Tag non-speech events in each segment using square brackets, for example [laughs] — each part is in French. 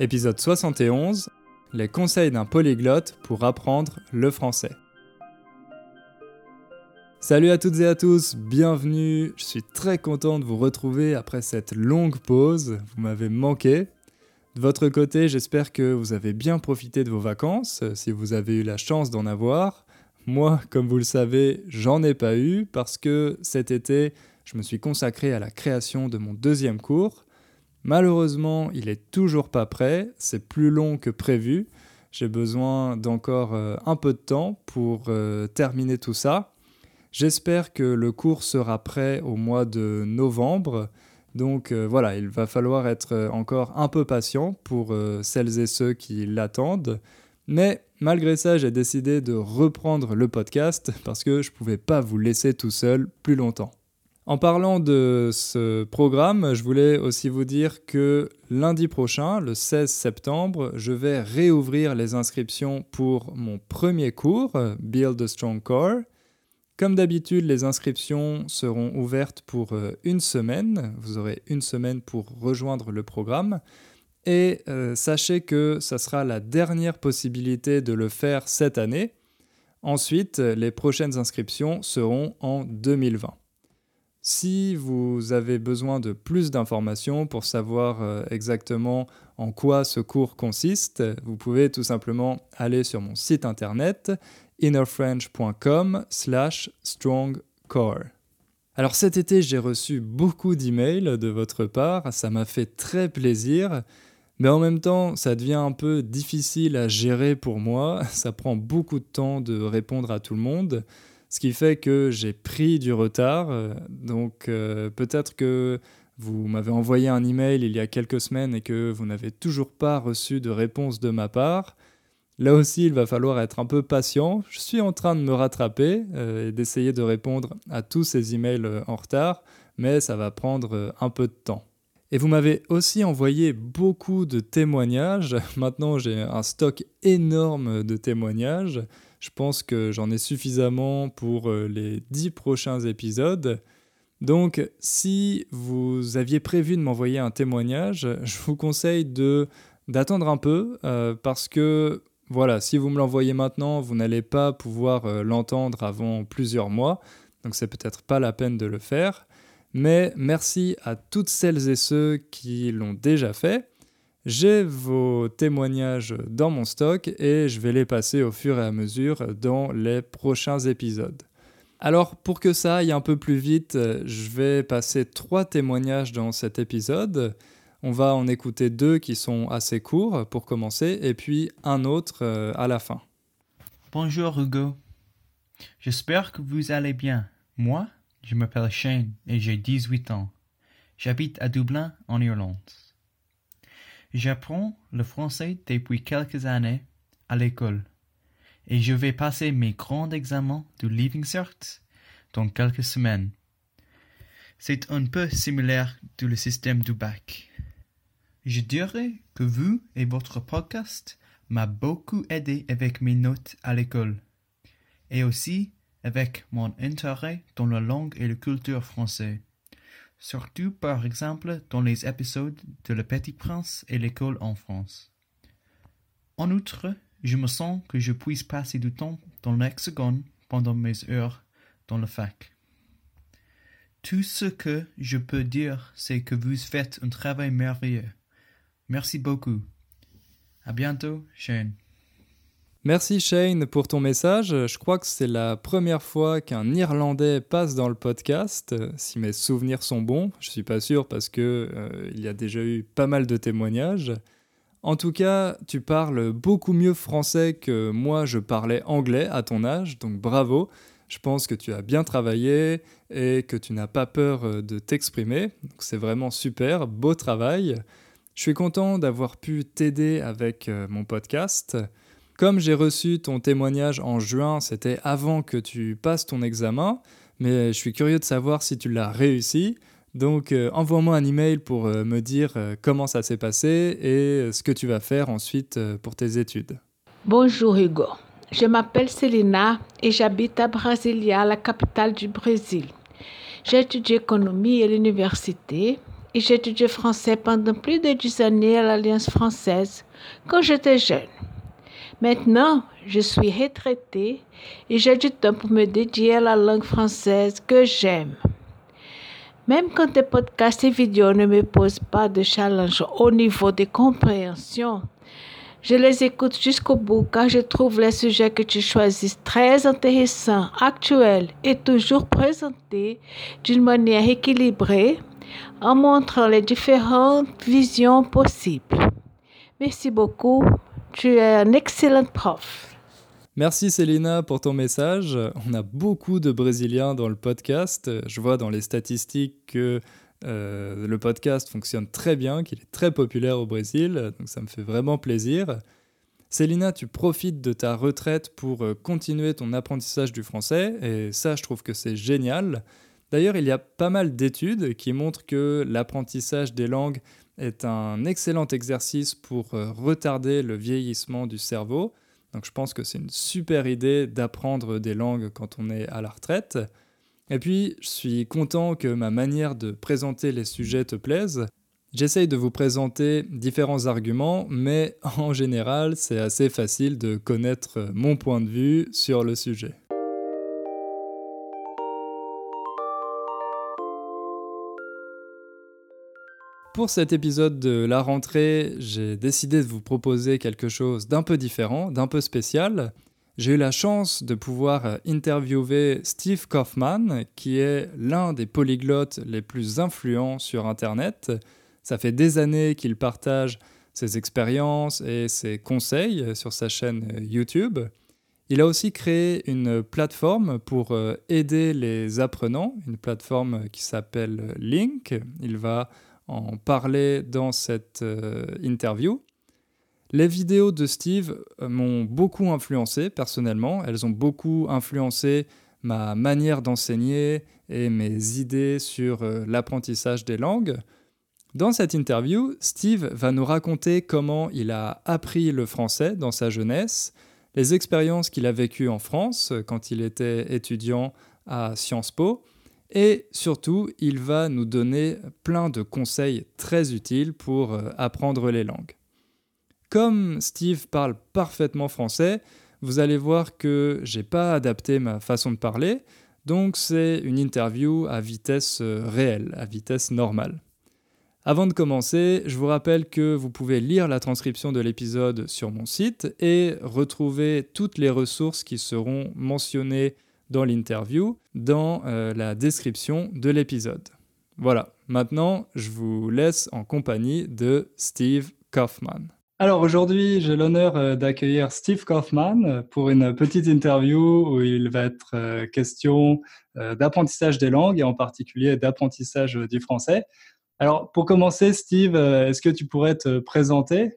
Épisode 71 Les conseils d'un polyglotte pour apprendre le français. Salut à toutes et à tous, bienvenue. Je suis très content de vous retrouver après cette longue pause. Vous m'avez manqué. De votre côté, j'espère que vous avez bien profité de vos vacances, si vous avez eu la chance d'en avoir. Moi, comme vous le savez, j'en ai pas eu parce que cet été, je me suis consacré à la création de mon deuxième cours. Malheureusement, il est toujours pas prêt, c'est plus long que prévu. J'ai besoin d'encore euh, un peu de temps pour euh, terminer tout ça. J'espère que le cours sera prêt au mois de novembre. Donc euh, voilà, il va falloir être encore un peu patient pour celles et ceux qui l'attendent. Mais malgré ça, j'ai décidé de reprendre le podcast parce que je ne pouvais pas vous laisser tout seul plus longtemps. En parlant de ce programme, je voulais aussi vous dire que lundi prochain, le 16 septembre, je vais réouvrir les inscriptions pour mon premier cours, Build a Strong Core. Comme d'habitude, les inscriptions seront ouvertes pour euh, une semaine. Vous aurez une semaine pour rejoindre le programme. Et euh, sachez que ça sera la dernière possibilité de le faire cette année. Ensuite, les prochaines inscriptions seront en 2020. Si vous avez besoin de plus d'informations pour savoir euh, exactement en quoi ce cours consiste, vous pouvez tout simplement aller sur mon site internet innerfrench.com slash strongcore. Alors cet été, j'ai reçu beaucoup d'emails de votre part, ça m'a fait très plaisir, mais en même temps, ça devient un peu difficile à gérer pour moi, [laughs] ça prend beaucoup de temps de répondre à tout le monde ce qui fait que j'ai pris du retard. Euh, donc euh, peut-être que vous m'avez envoyé un email il y a quelques semaines et que vous n'avez toujours pas reçu de réponse de ma part. Là aussi, il va falloir être un peu patient. Je suis en train de me rattraper euh, et d'essayer de répondre à tous ces emails en retard, mais ça va prendre un peu de temps. Et vous m'avez aussi envoyé beaucoup de témoignages. Maintenant, j'ai un stock énorme de témoignages. Je pense que j'en ai suffisamment pour euh, les dix prochains épisodes. Donc, si vous aviez prévu de m'envoyer un témoignage, [laughs] je vous conseille d'attendre un peu euh, parce que voilà, si vous me l'envoyez maintenant, vous n'allez pas pouvoir euh, l'entendre avant plusieurs mois. Donc, c'est peut-être pas la peine de le faire. Mais merci à toutes celles et ceux qui l'ont déjà fait. J'ai vos témoignages dans mon stock et je vais les passer au fur et à mesure dans les prochains épisodes. Alors pour que ça aille un peu plus vite, je vais passer trois témoignages dans cet épisode. On va en écouter deux qui sont assez courts pour commencer et puis un autre euh, à la fin. Bonjour Hugo. J'espère que vous allez bien. Moi, je m'appelle Shane et j'ai 18 ans. J'habite à Dublin en Irlande. J'apprends le français depuis quelques années à l'école et je vais passer mes grands examens du Leaving Cert dans quelques semaines. C'est un peu similaire du le système du bac. Je dirais que vous et votre podcast m'a beaucoup aidé avec mes notes à l'école et aussi avec mon intérêt dans la langue et la culture française surtout par exemple dans les épisodes de Le Petit Prince et l'école en France. En outre, je me sens que je puisse passer du temps dans l'hexagone pendant mes heures dans le fac. Tout ce que je peux dire, c'est que vous faites un travail merveilleux. Merci beaucoup. À bientôt. Merci Shane pour ton message. Je crois que c'est la première fois qu'un Irlandais passe dans le podcast, si mes souvenirs sont bons. Je suis pas sûr parce que euh, il y a déjà eu pas mal de témoignages. En tout cas, tu parles beaucoup mieux français que moi je parlais anglais à ton âge, donc bravo. Je pense que tu as bien travaillé et que tu n'as pas peur euh, de t'exprimer. C'est vraiment super, beau travail. Je suis content d'avoir pu t'aider avec euh, mon podcast. Comme j'ai reçu ton témoignage en juin, c'était avant que tu passes ton examen, mais je suis curieux de savoir si tu l'as réussi. Donc euh, envoie-moi un email pour euh, me dire euh, comment ça s'est passé et ce que tu vas faire ensuite pour tes études. Bonjour Hugo, je m'appelle Celina et j'habite à Brasilia, la capitale du Brésil. J'ai étudié économie à l'université et j'ai étudié français pendant plus de dix années à l'Alliance française quand j'étais jeune. Maintenant, je suis retraitée et j'ai du temps pour me dédier à la langue française que j'aime. Même quand tes podcasts et vidéos ne me posent pas de challenge au niveau de compréhension, je les écoute jusqu'au bout car je trouve les sujets que tu choisis très intéressants, actuels et toujours présentés d'une manière équilibrée en montrant les différentes visions possibles. Merci beaucoup. Tu es un excellent prof. Merci Célina pour ton message. On a beaucoup de Brésiliens dans le podcast. Je vois dans les statistiques que euh, le podcast fonctionne très bien, qu'il est très populaire au Brésil, donc ça me fait vraiment plaisir. Célina, tu profites de ta retraite pour euh, continuer ton apprentissage du français, et ça je trouve que c'est génial. D'ailleurs, il y a pas mal d'études qui montrent que l'apprentissage des langues est un excellent exercice pour euh, retarder le vieillissement du cerveau. Donc je pense que c'est une super idée d'apprendre des langues quand on est à la retraite. Et puis, je suis content que ma manière de présenter les sujets te plaise. J'essaye de vous présenter différents arguments, mais [laughs] en général, c'est assez facile de connaître mon point de vue sur le sujet. Pour cet épisode de la rentrée, j'ai décidé de vous proposer quelque chose d'un peu différent, d'un peu spécial. J'ai eu la chance de pouvoir interviewer Steve Kaufman, qui est l'un des polyglottes les plus influents sur Internet. Ça fait des années qu'il partage ses expériences et ses conseils sur sa chaîne YouTube. Il a aussi créé une plateforme pour aider les apprenants, une plateforme qui s'appelle Link. Il va en parler dans cette euh, interview. Les vidéos de Steve euh, m'ont beaucoup influencé personnellement. Elles ont beaucoup influencé ma manière d'enseigner et mes idées sur euh, l'apprentissage des langues. Dans cette interview, Steve va nous raconter comment il a appris le français dans sa jeunesse, les expériences qu'il a vécues en France quand il était étudiant à Sciences Po, et surtout, il va nous donner plein de conseils très utiles pour euh, apprendre les langues. Comme Steve parle parfaitement français, vous allez voir que j'ai pas adapté ma façon de parler, donc c'est une interview à vitesse euh, réelle, à vitesse normale. Avant de commencer, je vous rappelle que vous pouvez lire la transcription de l'épisode sur mon site et retrouver toutes les ressources qui seront mentionnées dans l'interview, dans euh, la description de l'épisode. Voilà, maintenant je vous laisse en compagnie de Steve Kaufman. Alors aujourd'hui, j'ai l'honneur euh, d'accueillir Steve Kaufman pour une petite interview où il va être euh, question d'apprentissage des langues et en particulier d'apprentissage du français. Alors pour commencer, Steve, est-ce que tu pourrais te présenter?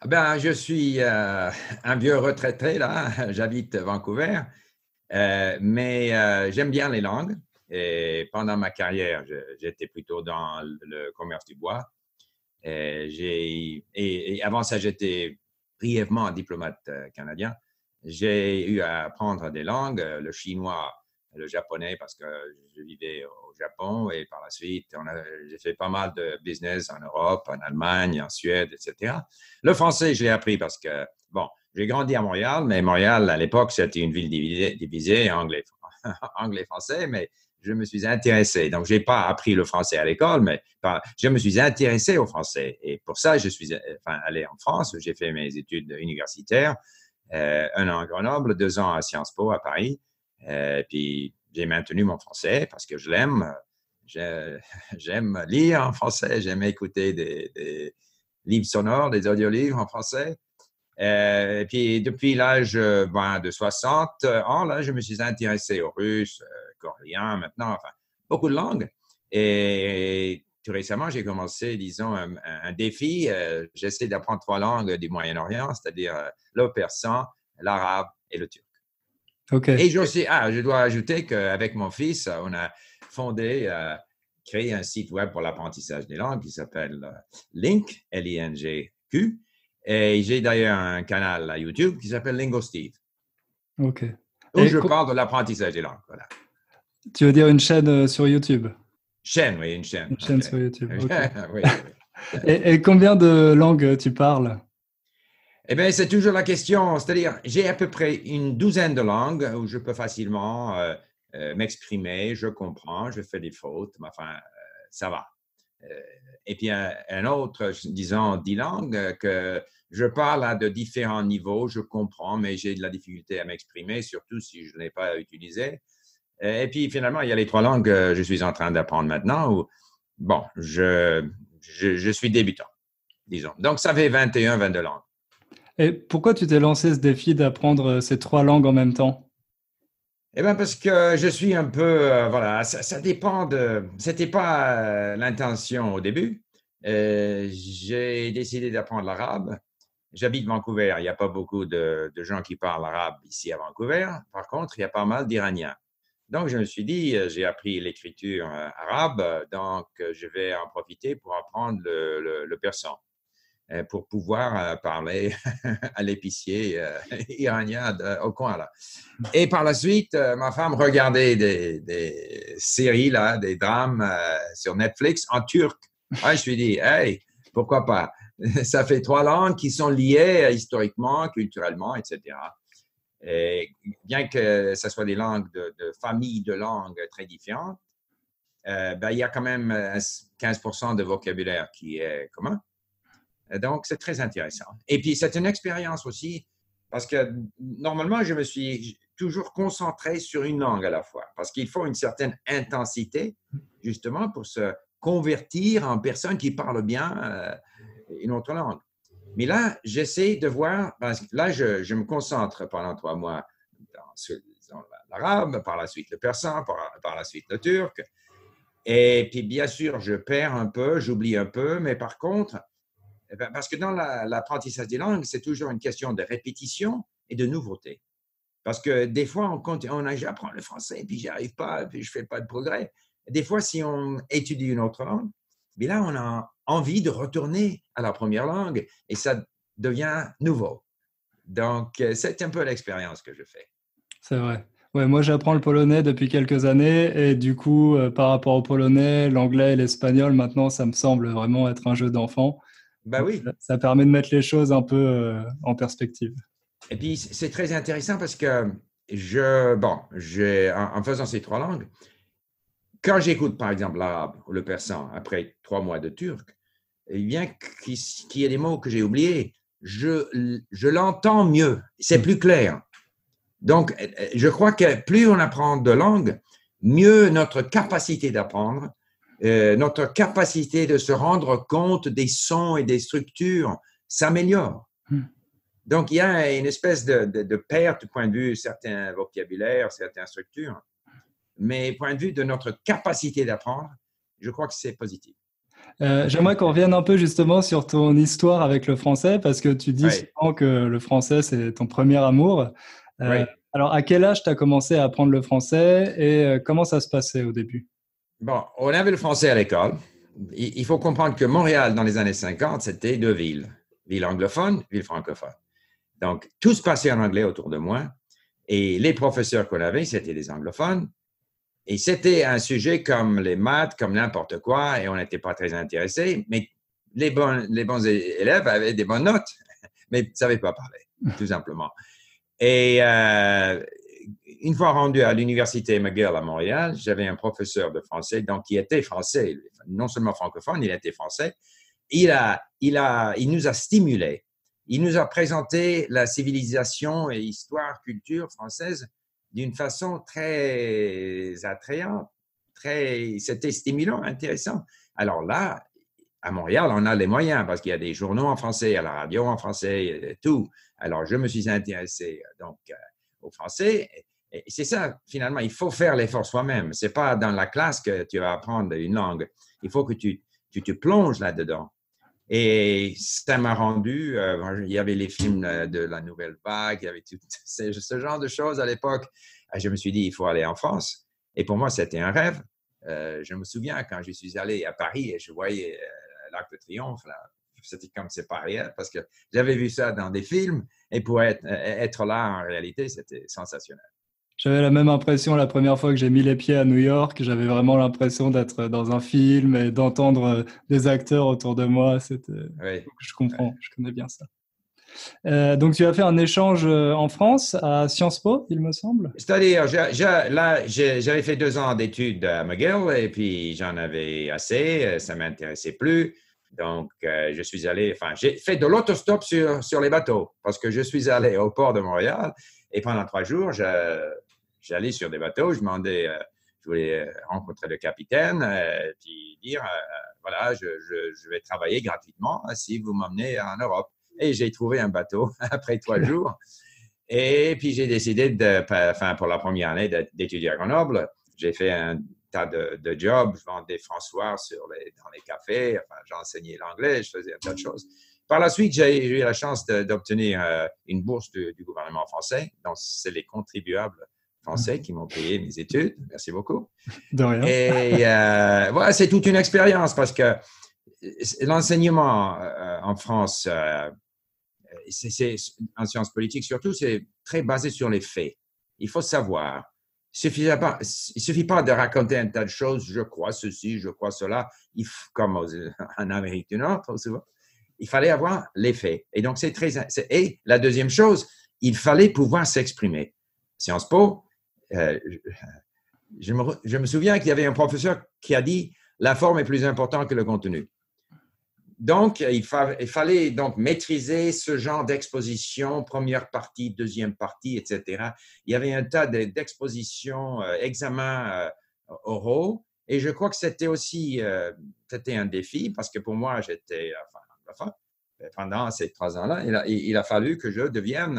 Ah ben, je suis un vieux retraité là, [laughs] j'habite Vancouver. Euh, mais euh, j'aime bien les langues. Et pendant ma carrière, j'étais plutôt dans le commerce du bois. Et, avant ça, j'étais brièvement diplomate euh, canadien. J'ai eu à apprendre des langues, le chinois, le japonais, parce que je vivais au Japon. Et par la suite, j'ai fait pas mal de business en Europe, en Allemagne, en Suède, etc. Le français, je l'ai appris parce que, bon, j'ai grandi à Montréal, mais Montréal, à l'époque, c'était une ville divisée, anglais, [laughs] anglais, français, mais je me suis intéressé. Donc, je n'ai pas appris le français à l'école, mais je me suis intéressé au français. Et pour ça, je suis enfin, allé en France. J'ai fait mes études universitaires, euh, un an à Grenoble, deux ans à Sciences Po à Paris. Euh, puis, j'ai maintenu mon français parce que je l'aime. [laughs] J'aime lire en français, j'aime écouter des livres sonores, des audiolivres en français. Euh, et puis, depuis l'âge euh, ben, de 60 ans, là, je me suis intéressé au russe, euh, coréen, maintenant, enfin, beaucoup de langues. Et tout récemment, j'ai commencé, disons, un, défi. J'essaie d'apprendre trois langues du Moyen-Orient, c'est-à-dire le persan, l'arabe et le turc. Et je, aussi, ah, je dois ajouter qu'avec mon fils, on a fondé, créé un site web pour l'apprentissage des langues qui s'appelle Link, L-I-N-G-Q. Et j'ai d'ailleurs un canal à YouTube qui s'appelle Lingo Steve. OK. Où je parle de l'apprentissage des langues. Voilà. Tu veux dire une chaîne euh, sur YouTube? Chaîne, oui, une chaîne. Une chaîne sur YouTube. [laughs] oui, [laughs] et, et, combien de langues tu parles? Eh bien, c'est toujours la question. C'est-à-dire, j'ai à peu près une douzaine de langues où je peux facilement euh, euh, m'exprimer, je comprends, je fais des fautes, mais enfin, euh, ça va. Et puis, un, autre, disons, dix langues que je parle à de différents niveaux, je comprends, mais j'ai de la difficulté à m'exprimer, surtout si je ne l'ai pas utilisé. Et puis finalement, il y a les trois langues que je suis en train d'apprendre maintenant où, bon, je, je, je, suis débutant, disons. Donc, ça fait 21, 22 langues. Et pourquoi tu t'es lancé ce défi d'apprendre ces trois langues en même temps? Eh bien, parce que je suis un peu, euh, voilà, ça, dépend de, c'était pas euh, l'intention au début. Euh, j'ai décidé d'apprendre l'arabe J'habite Vancouver. Il n'y a pas beaucoup de, gens qui parlent arabe ici à Vancouver. Par contre, il y a pas mal d'Iraniens. Donc, je me suis dit, j'ai appris l'écriture arabe, donc je vais en profiter pour apprendre le persan, pour pouvoir parler [laughs] à l'épicier [laughs] iranien au coin. Et par la suite, ma femme regardait des, séries là, des drames sur Netflix en turc. je suis dit, hey, pourquoi pas? [laughs] Ça fait trois langues qui sont liées historiquement, culturellement, etc. Et bien que ce soit des langues de, de familles de langues très différentes, euh, ben, il y a quand même 15% de vocabulaire qui est commun. Donc, c'est très intéressant. Et puis, c'est une expérience aussi, parce que normalement, je me suis toujours concentré sur une langue à la fois, parce qu'il faut une certaine intensité, justement, pour se convertir en personne qui parle bien euh, une autre langue. Mais là, j'essaie de voir, parce que là, je, me concentre pendant trois mois dans, l'arabe, par la suite le persan, par, par, la suite le turc. Et puis, bien sûr, je perds un peu, j'oublie un peu, mais par contre, parce que dans l'apprentissage des langues, c'est toujours une question de répétition et de nouveauté. Parce que des fois, on, on j'apprends le français, puis j'y arrive pas, puis je fais pas de progrès. Des fois, si on étudie une autre langue, mais là, on a envie de retourner à la première langue et ça devient nouveau. Donc, euh, c'est un peu l'expérience que je fais. C'est vrai. Ouais, moi, j'apprends le polonais depuis quelques années et du coup, euh, par rapport au polonais, l'anglais et l'espagnol, maintenant, ça me semble vraiment être un jeu d'enfant. Bah oui. Ça, ça, permet de mettre les choses un peu euh, en perspective. Et puis, c'est très intéressant parce que je, bon, en, en faisant ces trois langues, quand j'écoute, par exemple, l'arabe ou le persan après trois mois de turc, eh bien, qu'il y ait des mots que j'ai oubliés, je, je l'entends mieux, c'est hmm. plus clair. Donc, eh, eh, je crois que plus on apprend de langue, mieux notre capacité d'apprendre, euh, notre capacité de se rendre compte des sons et des structures s'améliore. Hmm. Donc, il y a une espèce de, de, de perte du point de vue certains vocabulaires, certaines structures mais point de vue de notre capacité d'apprendre, je crois que c'est positif. Euh, J'aimerais qu'on revienne un peu justement sur ton histoire avec le français, parce que tu dis oui. souvent que le français, c'est ton premier amour. Euh, oui. Alors, à quel âge tu as commencé à apprendre le français et comment ça se passait au début? Bon, on avait le français à l'école. Il faut comprendre que Montréal, dans les années 50, c'était deux villes. Ville anglophone, ville francophone. Donc, tout se passait en anglais autour de moi. Et les professeurs qu'on avait, c'était des anglophones. Et c'était un sujet comme les maths, comme n'importe quoi, et on n'était pas très intéressés, mais les bons, élèves avaient des bonnes notes, [laughs] mais ne savaient pas parler, tout simplement. Et euh, une fois rendu à l'université McGill à Montréal, j'avais un professeur de français, donc qui était français, non seulement francophone, il était français. Il, a, il, a, il nous a stimulés. Il nous a présenté la civilisation et histoire, culture française d'une façon très attrayante, très, c'était stimulant, intéressant. Alors là, à Montréal, on a les moyens parce qu'il y a des journaux en français, à la radio en français, tout. Alors, je me suis intéressé donc euh, au français. C'est ça, finalement, il faut faire l'effort soi-même. C'est pas dans la classe que tu vas apprendre une langue. Il faut que tu, tu te plonges là-dedans. Et ça m'a rendu, euh, il y avait les films euh, de la nouvelle vague, il y avait tout [laughs] ce, ce genre de choses à l'époque. Je me suis dit, il faut aller en France. Et pour moi, c'était un rêve. Euh, je me souviens quand je suis allé à Paris et je voyais l'Arc de Triomphe, c'était comme c'est pas réel parce que j'avais vu ça dans des films et pour être, être là en réalité, c'était sensationnel. J'avais la même impression la première fois que j'ai mis les pieds à New York. J'avais vraiment l'impression d'être dans un film et d'entendre des acteurs autour de moi. C'était... Je comprends, je connais bien ça. Euh, donc, tu as fait un échange euh, en France à Sciences Po, il me semble? C'est-à-dire, là, j'avais fait deux ans d'études à McGill et puis j'en avais assez, euh, ça m'intéressait plus. Donc, je suis allé, enfin, j'ai fait de l'autostop sur, sur les bateaux parce que je suis allé au port de Montréal et pendant trois jours, j'allais sur des bateaux, je demandais, je voulais rencontrer le capitaine et puis dire, voilà, je, je, vais travailler gratuitement si vous m'emmenez en Europe. Et j'ai trouvé un bateau [laughs] après trois jours. Et puis, j'ai décidé, de, enfin, pour la première année, d'étudier à Grenoble. J'ai fait un tas de, jobs. Je vendais François sur les, dans les cafés. Enfin, j'enseignais l'anglais. Je faisais un tas de choses. Par la suite, j'ai eu la chance d'obtenir euh, une bourse du, gouvernement français. Donc, c'est les contribuables français qui m'ont payé mes études. Merci beaucoup. De rien. Et euh, voilà, c'est toute une expérience parce que l'enseignement euh, en France, c'est, en sciences politiques surtout, c'est très basé sur les faits. Il faut savoir. Il ne suffit, pas, suffit pas de raconter un tas de choses, je crois ceci, je crois cela, il, comme [laughs] en Amérique du Nord, il fallait avoir les faits. Et donc, c'est très. Et la deuxième chose, il fallait pouvoir s'exprimer. Sciences Po, euh, je, me, souviens qu'il y avait un professeur qui a dit la forme est plus importante que le contenu. Donc, il, fallait donc maîtriser ce genre d'exposition, première partie, deuxième partie, etc. Il y avait un tas d'expositions, euh, examens euh, oraux, et je crois que c'était aussi c'était un défi parce que pour moi, j'étais, pendant ces trois ans-là, il a, fallu que je devienne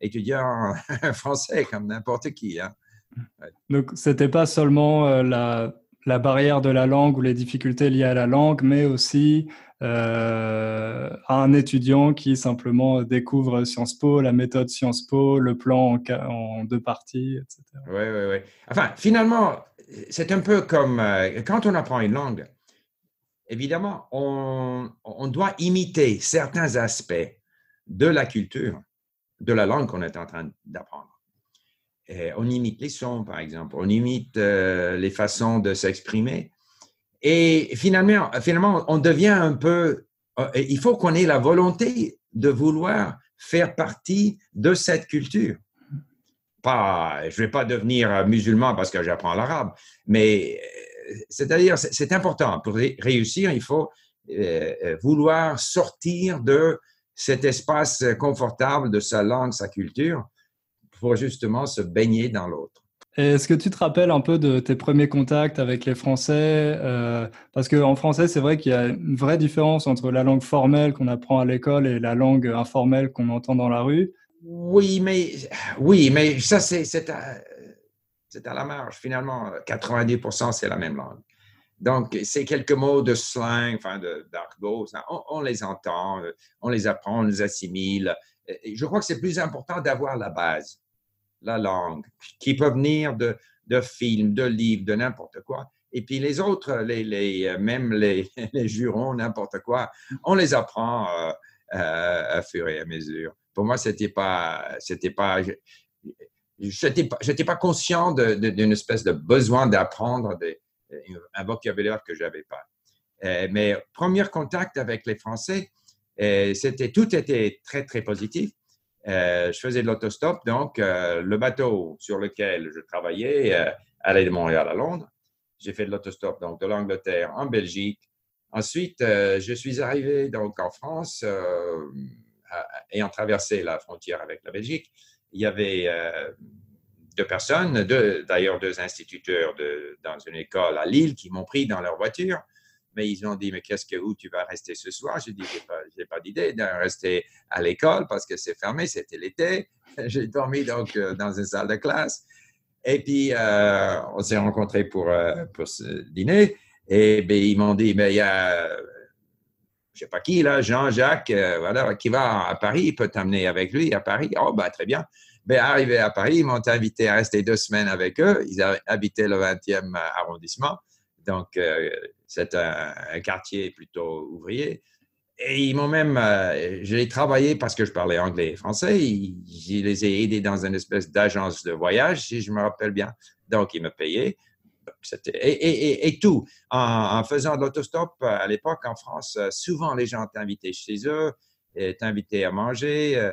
étudiant [laughs] français comme n'importe qui. Hein. Donc, c'était pas seulement la, la barrière de la langue ou les difficultés liées à la langue, mais aussi euh, à un étudiant qui simplement découvre Sciences Po, la méthode Sciences Po, le plan en, deux parties, etc. Oui, oui, oui. Enfin, finalement, c'est un peu comme euh, quand on apprend une langue, évidemment, on, on, doit imiter certains aspects de la culture, de la langue qu'on est en train d'apprendre. on imite les sons, par exemple, on imite euh, les façons de s'exprimer. Et finalement, finalement, on devient un peu, euh, il faut qu'on ait la volonté de vouloir faire partie de cette culture. Pas, je ne vais pas devenir musulman parce que j'apprends l'arabe, mais euh, c'est-à-dire, c'est important. Pour réussir, il faut euh, vouloir sortir de cet espace confortable de sa langue, sa culture, pour justement se baigner dans l'autre. Est-ce que tu te rappelles un peu de tes premiers contacts avec les Français euh, Parce qu'en français, c'est vrai qu'il y a une vraie différence entre la langue formelle qu'on apprend à l'école et la langue informelle qu'on entend dans la rue? Oui, mais, oui, mais ça, c'est à, à, la marge. Finalement, 90%, c'est la même langue. Donc, c'est quelques mots de slang, enfin, d'argot. On, on, les entend, on les apprend, on les assimile. Je crois que c'est plus important d'avoir la base la langue, qui peut venir de, films, de livres, de n'importe quoi. Et puis les autres, les, les euh, même [laughs] les, jurons, n'importe quoi, on les apprend euh, euh, à fur et à mesure. Pour moi, c'était pas, c'était pas, j'étais pas, pas conscient d'une espèce de besoin d'apprendre un vocabulaire que j'avais pas. mais premier contact avec les Français, c'était tout était très très positif. Euh, je faisais de l'autostop, donc euh, le bateau sur lequel je travaillais euh, allait de Montréal à Londres. J'ai fait de l'autostop donc de l'Angleterre en Belgique. Ensuite, je suis arrivé donc en France ayant traversé la frontière avec la Belgique. Il y avait deux personnes, d'ailleurs deux instituteurs de, dans une école à Lille qui m'ont pris dans leur voiture mais ils ont dit, mais qu'est-ce que, où tu vas rester ce soir? J'ai dit, j'ai pas, pas d'idée de rester à l'école parce que c'est fermé, c'était l'été. [laughs] J'ai dormi donc euh, dans une salle de classe. Et puis, euh, on s'est rencontrés pour, euh, pour ce dîner. Et bien, ils m'ont dit, mais il y a, je sais pas qui, là, Jean-Jacques, qui va à Paris, il peut t'amener avec lui à Paris. Oh, ben, très bien. Ben, arrivé à Paris, ils m'ont invité à rester deux semaines avec eux. Ils habitaient le 20e arrondissement. Donc, c'est un, quartier plutôt ouvrier. et ils m'ont même, euh, j'ai travaillé parce que je parlais anglais et français. je les ai aidés dans une espèce d'agence de voyage, si je me rappelle bien. Donc, ils me payaient. Et, tout. En, faisant de l'autostop euh, à l'époque en France, euh, souvent les gens t'invitaient chez eux, t'invitaient à manger.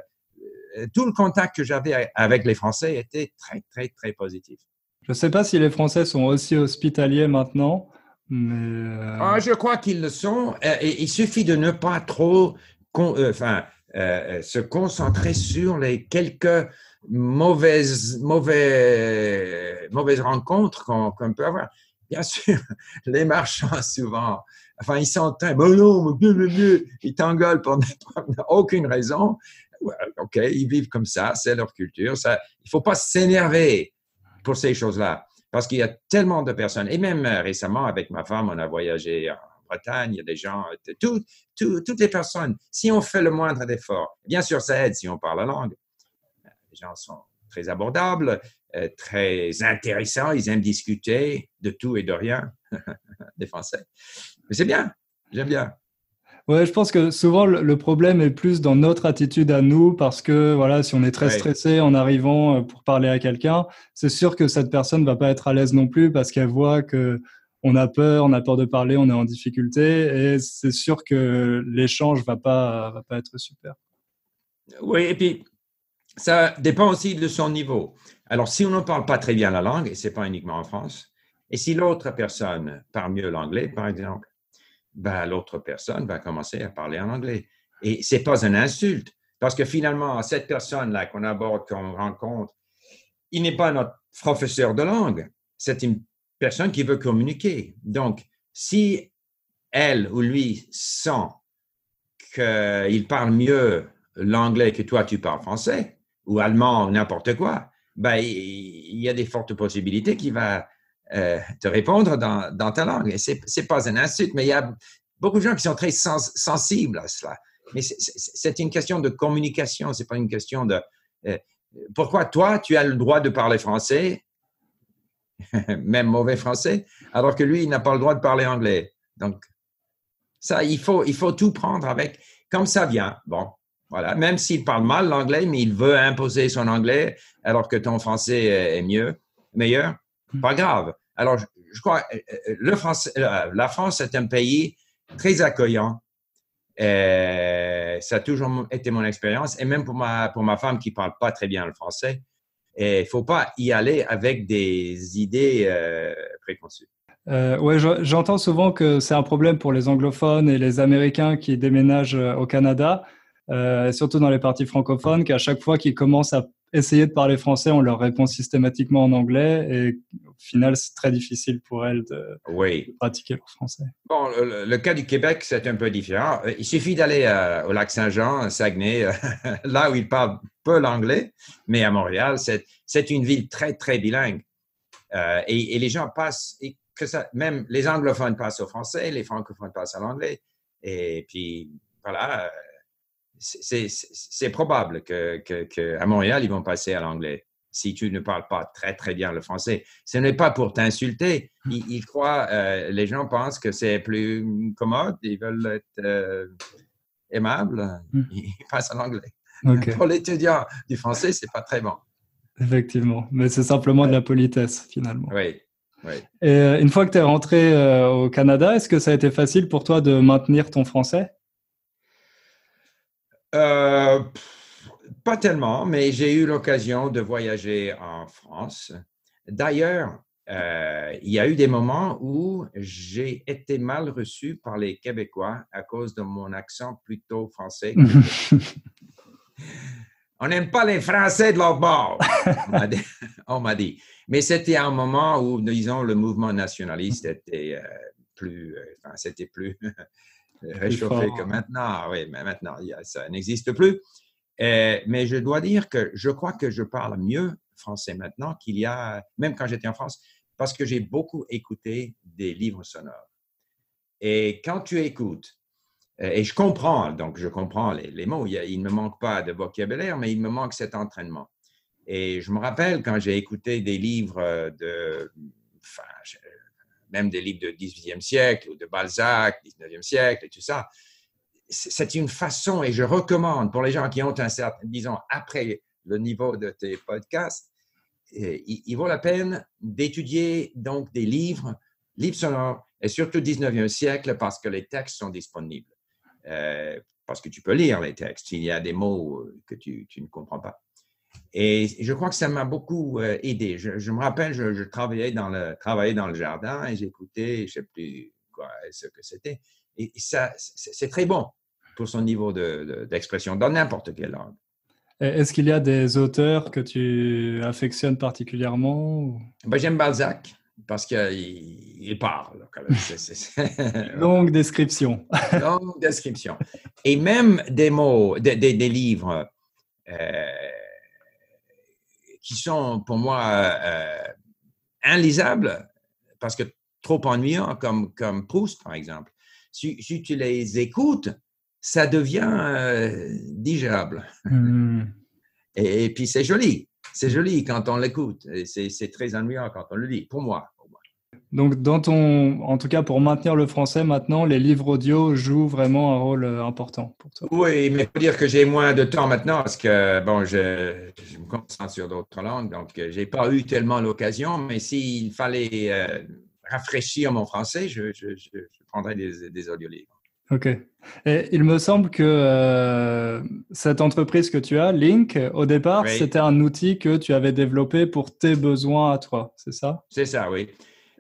Tout le contact que j'avais avec les Français était très, très, très positif. Je ne sais pas si les Français sont aussi hospitaliers maintenant. Euh, ah, je crois qu'ils le sont. Euh, il suffit de ne pas trop euh, enfin, se concentrer sur les quelques mauvaises, mauvais, mauvaises rencontres qu'on peut avoir. Bien [laughs] sûr, les marchands, souvent, enfin, ils sont très, bon, non, ils t'engueulent pour [laughs] aucune raison. OK, ils vivent comme ça, c'est leur culture. Ça, il ne faut pas s'énerver pour ces choses-là parce qu'il y a tellement de personnes, et même euh, récemment avec ma femme, on a voyagé en Bretagne, il y a des gens, toutes les personnes, si on fait le moindre effort, bien sûr ça aide si on parle la langue. Les gens sont très abordables, euh, très intéressants, ils aiment discuter de tout et de rien, [laughs] des Français. Mais c'est bien, j'aime bien. Ouais, je pense que souvent le problème est plus dans notre attitude à nous parce que voilà, si on est très stressé en arrivant euh, pour parler à quelqu'un, c'est sûr que cette personne va pas être à l'aise non plus parce qu'elle voit que on a peur, on a peur de parler, on est en difficulté et c'est sûr que l'échange va pas va pas être super. Oui, et puis ça dépend aussi de son niveau. Alors si on ne parle pas très bien la langue et c'est pas uniquement en France, et si l'autre personne parle mieux l'anglais par exemple, ben, l'autre personne va commencer à parler en anglais. Et ce n'est pas une insulte, parce que finalement, cette personne-là qu'on aborde, qu'on rencontre, il n'est pas notre professeur de langue, c'est une personne qui veut communiquer. Donc, si elle ou lui sent qu'il parle mieux l'anglais que toi, tu parles français, ou allemand, ou n'importe quoi, ben, il y a des fortes possibilités qu'il va euh, te répondre dans, ta langue. Et ce n'est pas un insulte, mais il y a beaucoup de gens qui sont très sensibles à cela. Mais c'est une question de communication, ce n'est pas une question de... Euh, pourquoi toi, tu as le droit de parler français, [laughs] même mauvais français, alors que lui, il n'a pas le droit de parler anglais. Donc, ça, il faut, il faut tout prendre avec, comme ça vient. Bon, voilà. Même s'il parle mal l'anglais, mais il veut imposer son anglais, alors que ton français est mieux, meilleur. Pas grave. Alors, je, crois, euh, euh, le France, euh, la France est un pays très accueillant. ça a toujours été mon expérience, et même pour ma, pour ma femme qui parle pas très bien le français. Et il faut pas y aller avec des idées préconçues. Euh, ouais, j'entends souvent que c'est un problème pour les anglophones et les Américains qui déménagent au Canada, surtout dans les parties francophones, qu'à chaque fois qu'ils commencent à essayer de parler français, on leur répond systématiquement en anglais et au final, c'est très difficile pour elles de, pratiquer leur français. Bon, le, cas du Québec, c'est un peu différent. Euh, il suffit d'aller euh, au lac Saint-Jean, à Saguenay, [laughs] là où ils parlent peu l'anglais, mais à Montréal, c'est une ville très, très bilingue. Euh, et, les gens passent, et que ça, même les anglophones passent au français, les francophones passent à l'anglais. Et puis, voilà, c'est probable qu'à que, Montréal, ils vont passer à l'anglais si tu ne parles pas très, très bien le français. Ce n'est pas pour t'insulter. Ils, [laughs] croient, euh, les gens pensent que c'est plus commode, ils veulent être euh, aimables, hmm. [laughs] ils passent à l'anglais. Pour l'étudiant du français, c'est pas très bon. Effectivement, mais c'est simplement de la politesse finalement. Oui. Et euh, une fois que tu es rentré au Canada, est-ce que ça a été facile pour toi de maintenir ton français? Euh, pas tellement, mais j'ai eu l'occasion de voyager en France. D'ailleurs, euh, il y a eu des moments où j'ai été mal reçu par les Québécois à cause de mon accent plutôt français. [laughs] on n'aime pas les Français de l'autre bord, [laughs] on m'a dit. Mais c'était un moment où, disons, le mouvement nationaliste était euh, plus, enfin, c'était plus [laughs] réchauffé que maintenant. Oui, mais maintenant, ça n'existe plus. Euh, mais je dois dire que je crois que je parle mieux français maintenant qu'il y a, même quand j'étais en France, parce que j'ai beaucoup écouté des livres sonores. Et quand tu écoutes, euh, et je comprends, donc je comprends les, mots, il, ne me manque pas de vocabulaire, mais il me manque cet entraînement. Et je me rappelle quand j'ai écouté des livres de, même des livres du 18e siècle ou de Balzac, 19e siècle et tout ça. c'est une façon, et je recommande pour les gens qui ont un certain, disons, après le niveau de tes podcasts, il, vaut la peine d'étudier donc des livres, livres sonores, et surtout 19e siècle, parce que les textes sont disponibles. Euh, parce que tu peux lire les textes. Il y a des mots que tu, tu ne comprends pas. Et je crois que ça m'a beaucoup euh, aidé. Je, me rappelle, je, travaillais, dans le, travaillais dans le jardin et j'écoutais, je ne sais plus quoi, ce que c'était. Et ça, c'est très bon pour son niveau d'expression dans n'importe quelle langue. Est-ce qu'il y a des auteurs que tu affectionnes particulièrement ben, J'aime Balzac parce qu'il il parle. [laughs] Longue description. [laughs] Longue description. Et même des mots, des, des, livres euh, qui sont pour moi euh, inlisables parce que trop ennuyants, comme, comme Proust, par exemple. Si, si tu les écoutes, ça devient euh, digérable. Hmm. Et, puis c'est joli. C'est joli quand on l'écoute. C'est très ennuyant quand on le lit, pour moi. Donc, dans ton, en tout cas, pour maintenir le français maintenant, les livres audio jouent vraiment un rôle euh, important pour toi. Oui, mais il faut dire que j'ai moins de temps maintenant parce que, bon, je, me concentre sur d'autres langues, donc euh, je n'ai pas eu tellement l'occasion, mais s'il fallait rafraîchir mon français, je, prendrais des, des audiolivres. Ok. Et il me semble que euh, cette entreprise que tu as, Link, au départ, c'était un outil que tu avais développé pour tes besoins à toi, c'est ça? C'est ça, oui.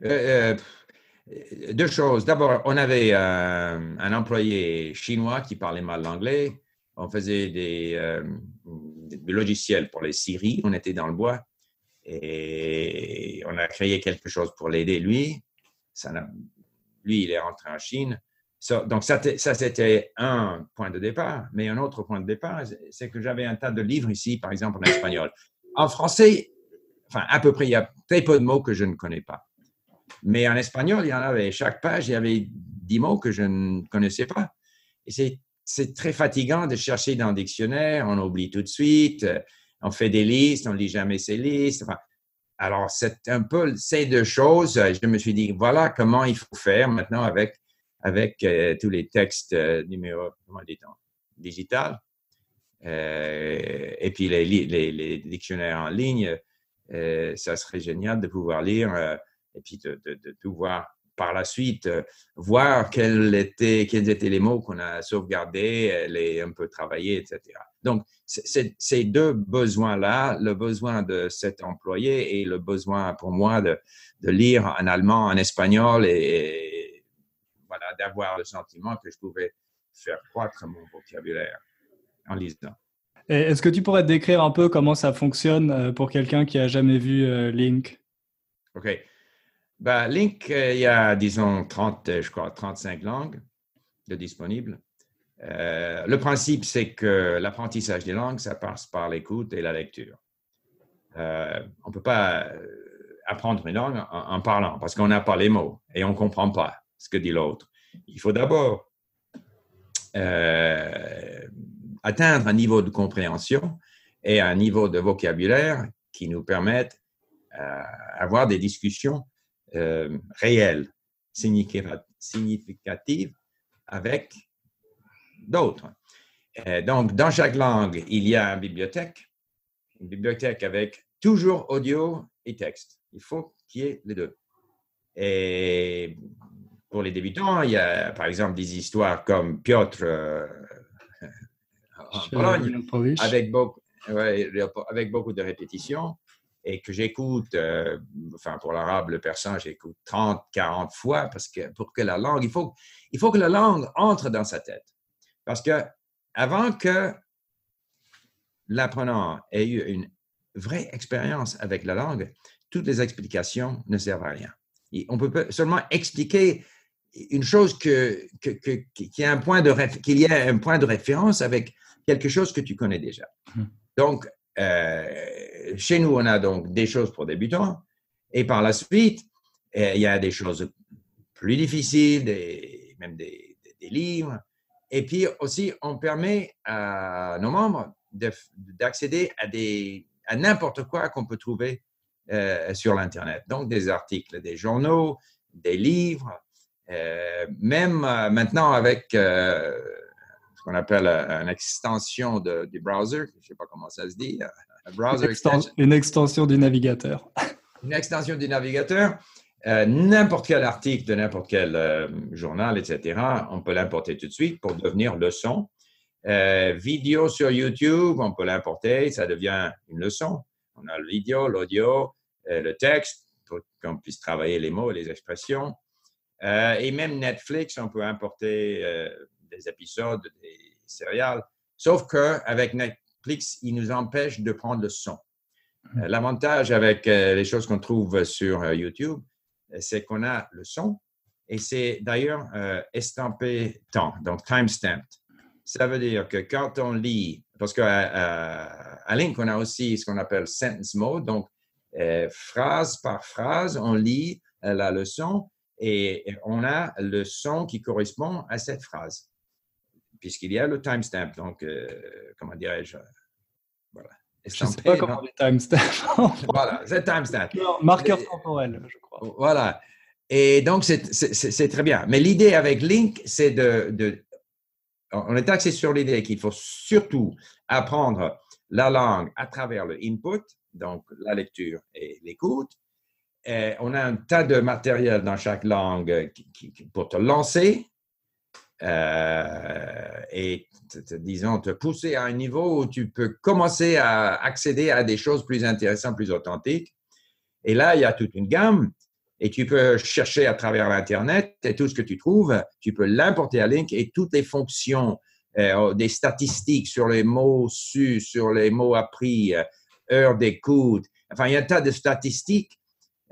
Euh, euh, deux choses. D'abord, on avait un employé chinois qui parlait mal l'anglais. On faisait des, des, logiciels pour les scieries. On était dans le bois et on a créé quelque chose pour l'aider, lui. Ça lui, il est rentré en Chine donc, ça, c'était un point de départ. Mais un autre point de départ, c'est que j'avais un tas de livres ici, par exemple en espagnol. En français, enfin, à peu près, il y a très peu de mots que je ne connais pas. Mais en espagnol, il y en avait. Chaque page, il y avait dix mots que je ne connaissais pas. Et c'est très fatigant de chercher dans le dictionnaire. On oublie tout de suite. On fait des listes, on ne lit jamais ces listes. alors, c'est un peu ces deux choses. Je me suis dit, voilà comment il faut faire maintenant avec avec euh, tous les textes euh, numéro, comment digital. Euh, et puis les, les, dictionnaires en ligne, ça serait génial de pouvoir lire et puis de, de, de, pouvoir par la suite voir quels étaient, quels étaient les mots qu'on a sauvegardés, les un peu travaillés, etc. Donc, ces deux besoins-là, le besoin de cet employé et le besoin pour moi de, de lire en allemand, en espagnol et, d'avoir le sentiment que je pouvais faire croître mon vocabulaire en lisant. Est-ce que tu pourrais décrire un peu comment ça fonctionne euh, pour quelqu'un qui a jamais vu euh, Link? OK. Ben, Link, euh, il y a, disons, 30, je crois, 35 langues de disponibles. le principe, c'est que l'apprentissage des langues, ça passe par l'écoute et la lecture. on ne peut pas apprendre une langue en, parlant parce qu'on n'a pas les mots et on ne comprend pas ce que dit l'autre il faut d'abord euh, atteindre un niveau de compréhension et un niveau de vocabulaire qui nous permettent d'avoir euh, des discussions euh, réelles, significatives avec d'autres. donc, dans chaque langue, il y a une bibliothèque, une bibliothèque avec toujours audio et texte. Il faut qu'il y ait les deux. Et pour les débutants, il y a par exemple des histoires comme Piotr euh, en Pologne, avec beaucoup, avec beaucoup de répétitions et que j'écoute, euh, enfin pour l'arabe, le persan, j'écoute 30, 40 fois parce que pour que la langue, il faut, il faut que la langue entre dans sa tête. Parce que avant que l'apprenant ait eu une vraie expérience avec la langue, toutes les explications ne servent à rien. on peut seulement expliquer une chose que, qu'il y a un point de qu'il y a un point de référence avec quelque chose que tu connais déjà. Mmh. Donc, euh, chez nous, on a donc des choses pour débutants, et par la suite, euh, il y a des choses plus difficiles, même des, livres. Et puis aussi, on permet à nos membres d'accéder à, n'importe quoi qu'on peut trouver euh, sur l'Internet. Donc, des articles, des journaux, des livres, même maintenant avec, qu'on appelle une extension du browser. Je ne sais pas comment ça se dit. browser une, extension du navigateur. Une extension du navigateur. n'importe quel article de n'importe quel journal, etc., on peut l'importer tout de suite pour devenir leçon. vidéo sur YouTube, on peut l'importer, ça devient une leçon. On a le vidéo, l'audio, le texte, pour qu'on puisse travailler les mots et les expressions. Euh, et même Netflix, on peut importer euh, des épisodes, des céréales. Sauf qu'avec Netflix, il nous empêche de prendre le son. Mmh. Euh, l'avantage avec les choses qu'on trouve sur YouTube, c'est qu'on a le son et c'est d'ailleurs estampé temps, donc timestamp. Ça veut dire que quand on lit, parce qu'à à Link, on a aussi ce qu'on appelle sentence mode, donc phrase par phrase, on lit la leçon et on a le son qui correspond à cette phrase, puisqu'il y a le timestamp. Donc, euh, comment dirais-je Voilà. Je ne sais pas comment les timestamp. [laughs] voilà, c'est timestamp. Marqueur temporel, je crois. Voilà. Et donc, c'est très bien. Mais l'idée avec Link, c'est de, de, On est axé sur l'idée qu'il faut surtout apprendre la langue à travers le input, donc la lecture et l'écoute, on a un tas de matériel dans chaque langue pour te lancer euh, et, disons, te pousser à un niveau où tu peux commencer à accéder à des choses plus intéressantes, plus authentiques. Et là, il y a toute une gamme et tu peux chercher à travers l'Internet et tout ce que tu trouves, tu peux l'importer à Link et toutes les fonctions, euh, des statistiques sur les mots su, sur les mots appris, heures d'écoute. Enfin, il y a un tas de statistiques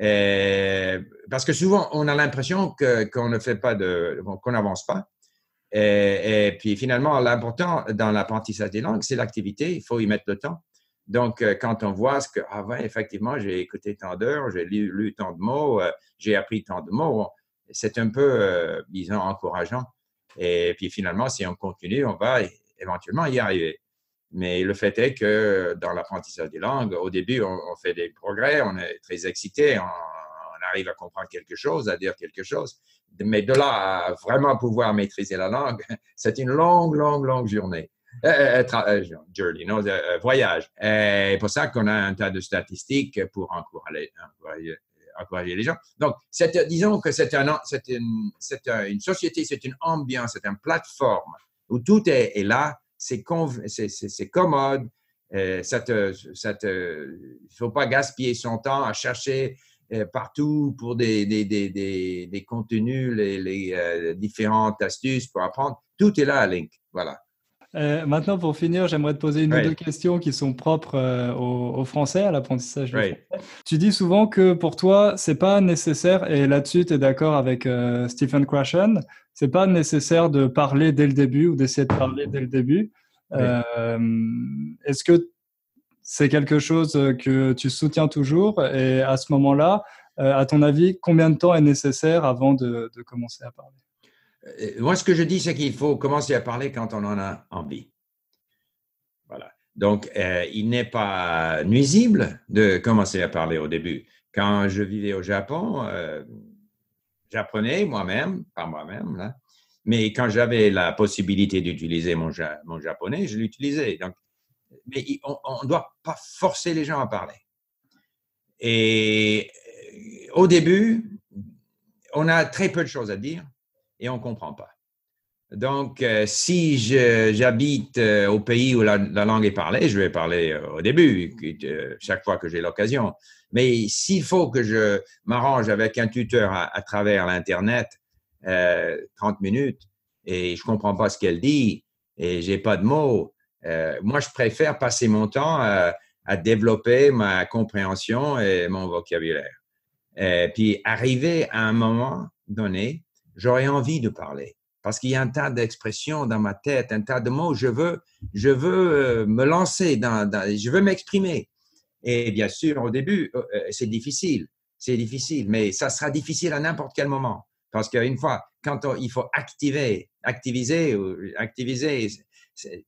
euh, parce que souvent, on a l'impression qu'on ne fait pas de, qu'on n'avance pas. Et, puis finalement, l'important dans l'apprentissage des langues, c'est l'activité. Il faut y mettre le temps. Donc, euh, quand on voit ce que, ah ouais, effectivement, j'ai écouté tant d'heures, j'ai lu, tant de mots, euh, j'ai appris tant de mots, c'est un peu, disons, encourageant. Et puis finalement, si on continue, on va éventuellement y arriver. Mais le fait est que dans l'apprentissage des langues, au début, on, fait des progrès, on est très excité, on, arrive à comprendre quelque chose, à dire quelque chose. Mais de là à vraiment pouvoir maîtriser la langue, [laughs] c'est une longue, longue, longue journée. Euh, euh, euh, journey, non, voyage. C'est pour ça qu'on a un tas de statistiques pour encourager, les gens. Donc, disons que c'est un, une, société, c'est une ambiance, c'est une plateforme où tout est, est là c'est commode. Euh, il ne faut pas gaspiller son temps à chercher euh, partout pour des, des, des, des contenus, les, les euh, différentes astuces pour apprendre. Tout est là à Link. Voilà. maintenant, pour finir, j'aimerais te poser une ou deux questions qui sont propres au, français, à l'apprentissage. Tu dis souvent que pour toi, c'est pas nécessaire, et là-dessus, tu es d'accord avec Stephen Krashen, c'est pas nécessaire de parler dès le début ou d'essayer de parler dès le début. Euh, est-ce que c'est quelque chose que tu soutiens toujours Et à ce moment-là, euh, à ton avis, combien de temps est nécessaire avant de, commencer à parler? Euh, Moi, ce que je dis, c'est qu'il faut commencer à parler quand on en a envie. Voilà. Donc, il n'est pas nuisible de commencer à parler au début. Quand je vivais au Japon, j'apprenais moi-même, par moi-même, mais quand j'avais la possibilité d'utiliser mon, mon, japonais, je l'utilisais. Donc, mais on ne doit pas forcer les gens à parler. Et euh, au début, on a très peu de choses à dire et on ne comprend pas. Donc, euh, si j'habite euh, au pays où la, langue est parlée, je vais parler au début, chaque fois que j'ai l'occasion. Mais s'il faut que je m'arrange avec un tuteur à, travers l'Internet, 30 euh, minutes, et je comprends pas ce qu'elle dit, et j'ai pas de mots, euh, moi, je préfère passer mon temps à, développer ma compréhension et mon vocabulaire. Et puis, arriver à un moment donné, j'aurais envie de parler parce qu'il y a un tas d'expressions dans ma tête, un tas de mots. Je veux, je veux euh, me lancer dans, je veux m'exprimer. Et bien sûr, au début, euh, euh, c'est difficile, c'est difficile, mais ça sera difficile à n'importe quel moment. Parce qu'une fois, quand il faut activer, activiser, activiser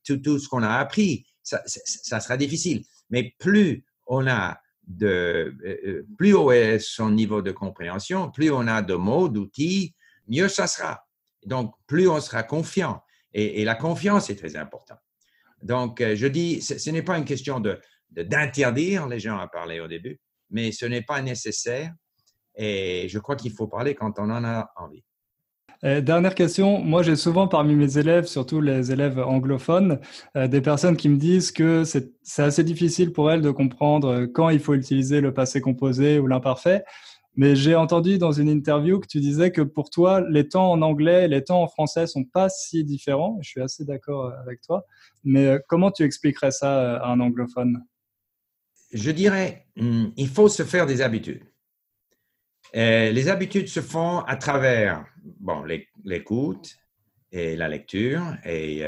tout, tout ce qu'on a appris, ça, sera difficile. Mais plus on a de, plus haut est son niveau de compréhension, plus on a de mots, d'outils, mieux ça sera. Donc, plus on sera confiant. Et, la confiance est très importante. Donc, euh, je dis, ce, n'est pas une question de, d'interdire les gens à parler au début, mais ce n'est pas nécessaire. Et je crois qu'il faut parler quand on en a envie. Dernière question, moi j'ai souvent parmi mes élèves, surtout les élèves anglophones, euh, des personnes qui me disent que c'est assez difficile pour elles de comprendre quand il faut utiliser le passé composé ou l'imparfait. Mais j'ai entendu dans une interview que tu disais que pour toi, les temps en anglais et les temps en français sont pas si différents. Je suis assez d'accord euh, avec toi. Mais euh, comment tu expliquerais ça euh, à un anglophone? Je dirais, hmm, il faut se faire des habitudes. Les habitudes se font à travers bon, l'écoute et la lecture. Et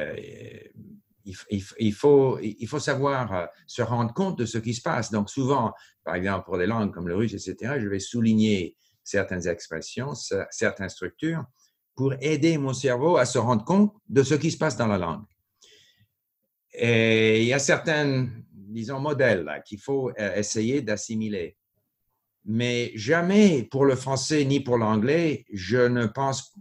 il, faut, il faut savoir se rendre compte de ce qui se passe. Donc souvent, par exemple, pour des langues comme le russe, etc., je vais souligner certaines expressions, certaines structures pour aider mon cerveau à se rendre compte de ce qui se passe dans la langue. Et il y a certains, disons, modèles qu'il faut euh, essayer d'assimiler. Mais jamais pour le français ni pour l'anglais, je ne pense,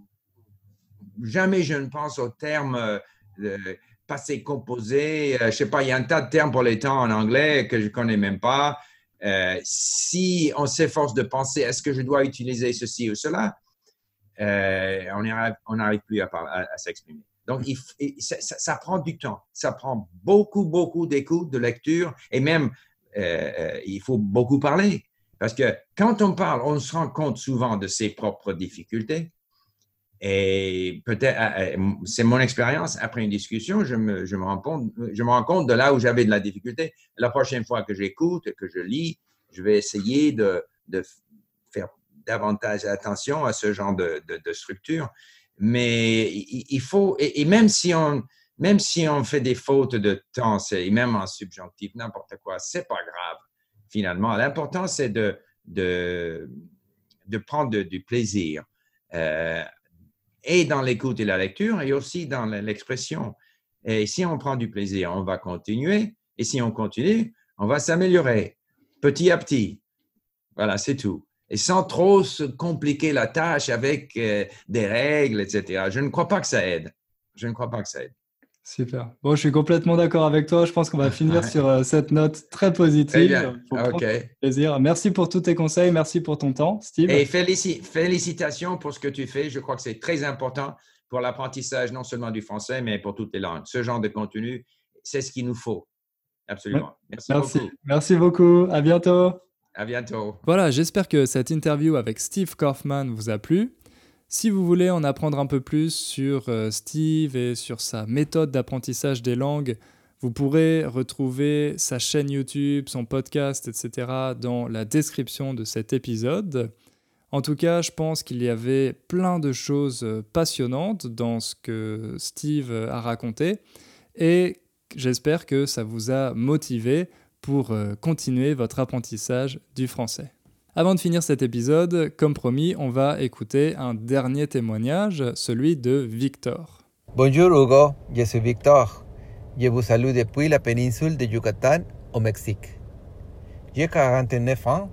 jamais je ne pense au terme euh, passé composé. Euh, je sais pas, il y a un tas de termes pour les temps en anglais que je connais même pas. Euh, si on s'efforce de penser, est-ce que je dois utiliser ceci ou cela, euh, on n'arrive plus à, s'exprimer. Donc, ça, prend du temps. Ça prend beaucoup, beaucoup d'écoute, de lecture et même, il faut beaucoup parler. Parce que quand on parle, on se rend compte souvent de ses propres difficultés. Et peut-être, c'est mon expérience, après une discussion, je me, rends compte, je me rends compte de là où j'avais de la difficulté. La prochaine fois que j'écoute, que je lis, je vais essayer de, faire davantage attention à ce genre de, de, structure. Mais il, faut, et, même, si on, même si on fait des fautes de temps, et même en subjonctif, n'importe quoi, c'est pas grave, finalement. L'important, c'est de, de, prendre du plaisir. Euh, et dans l'écoute et la lecture et aussi dans l'expression. Et si on prend du plaisir, on va continuer. Et si on continue, on va s'améliorer petit à petit. Voilà, c'est tout. Et sans trop se compliquer la tâche avec euh, des règles, etc. Je ne crois pas que ça aide. Je ne crois pas que ça aide. Super. Bon, je suis complètement d'accord avec toi. Je pense qu'on va finir sur euh, cette note très positive. Ok. Plaisir. Merci pour tous tes conseils. Merci pour ton temps, Steve. Et félicitations pour ce que tu fais. Je crois que c'est très important pour l'apprentissage non seulement du français, mais pour toutes les langues. Ce genre de contenu, c'est ce qu'il nous faut. Absolument. Merci, Merci beaucoup. Merci beaucoup. À bientôt. À bientôt. Voilà, j'espère que cette interview avec Steve Kaufman vous a plu. Si vous voulez en apprendre un peu plus sur euh, Steve et sur sa méthode d'apprentissage des langues, vous pourrez retrouver sa chaîne YouTube, son podcast, etc. dans la description de cet épisode. En tout cas, je pense qu'il y avait plein de choses euh, passionnantes dans ce que Steve a raconté et j'espère que ça vous a motivé pour euh, continuer votre apprentissage du français. Avant de finir cet épisode, comme promis, on va écouter un dernier témoignage, celui de Victor. Bonjour Hugo, je suis Victor. Je vous salue depuis la péninsule de Yucatan au Mexique. J'ai 49 ans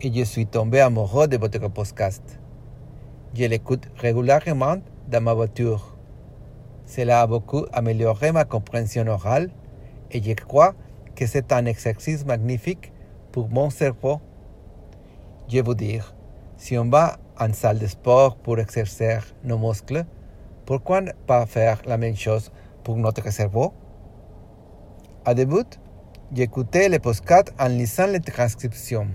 et je suis tombé amoureux de votre podcast. Je l'écoute régulièrement dans ma voiture. Cela a beaucoup amélioré ma compréhension orale et je crois que c'est un exercice magnifique pour mon cerveau je veux dire, si on va en salle de sport pour exercer nos muscles, pourquoi ne pas faire la même chose pour notre cerveau À début, j'écoutais les podcasts en lisant les transcriptions.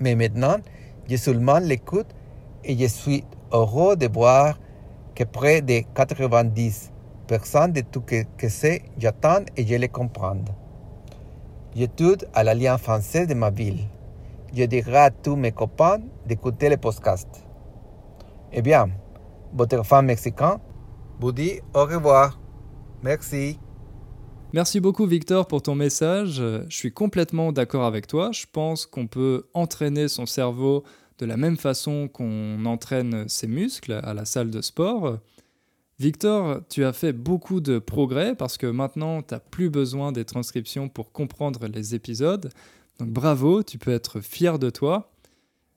Mais maintenant, je seulement l'écoute et je suis heureux de voir que près de 90% de tout ce que c'est, j'attends et je le comprends. J'étudie à l'Alliance française de ma ville je dirai à tous mes copains d'écouter le podcast. Eh bien, votre fan mexicain vous dit au revoir. Merci. Merci beaucoup Victor pour ton message. Je suis complètement d'accord avec toi. Je pense qu'on peut entraîner son cerveau de la même façon qu'on entraîne ses muscles à la salle de sport. Victor, tu as fait beaucoup de progrès parce que maintenant, tu n'as plus besoin des transcriptions pour comprendre les épisodes. Bravo, tu peux être fier de toi.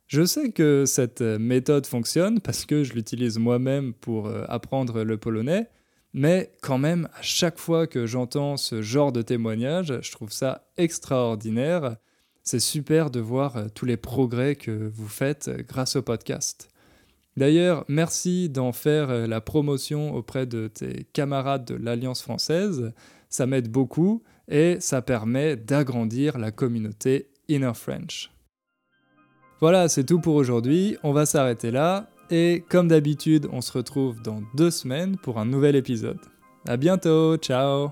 Je sais que cette méthode fonctionne parce que je l'utilise moi-même pour euh, apprendre le polonais, Mais quand même, à chaque fois que j'entends ce genre de témoignage, je trouve ça extraordinaire. C'est super de voir euh, tous les progrès que vous faites euh, grâce au podcast. D'ailleurs, merci d'en faire euh, la promotion auprès de tes camarades de l'Alliance française. Ça m'aide beaucoup et ça permet d'agrandir la communauté Inner French. Voilà, c'est tout pour aujourd'hui. On va s'arrêter là. Et comme d'habitude, on se retrouve dans deux semaines pour un nouvel épisode. À bientôt, ciao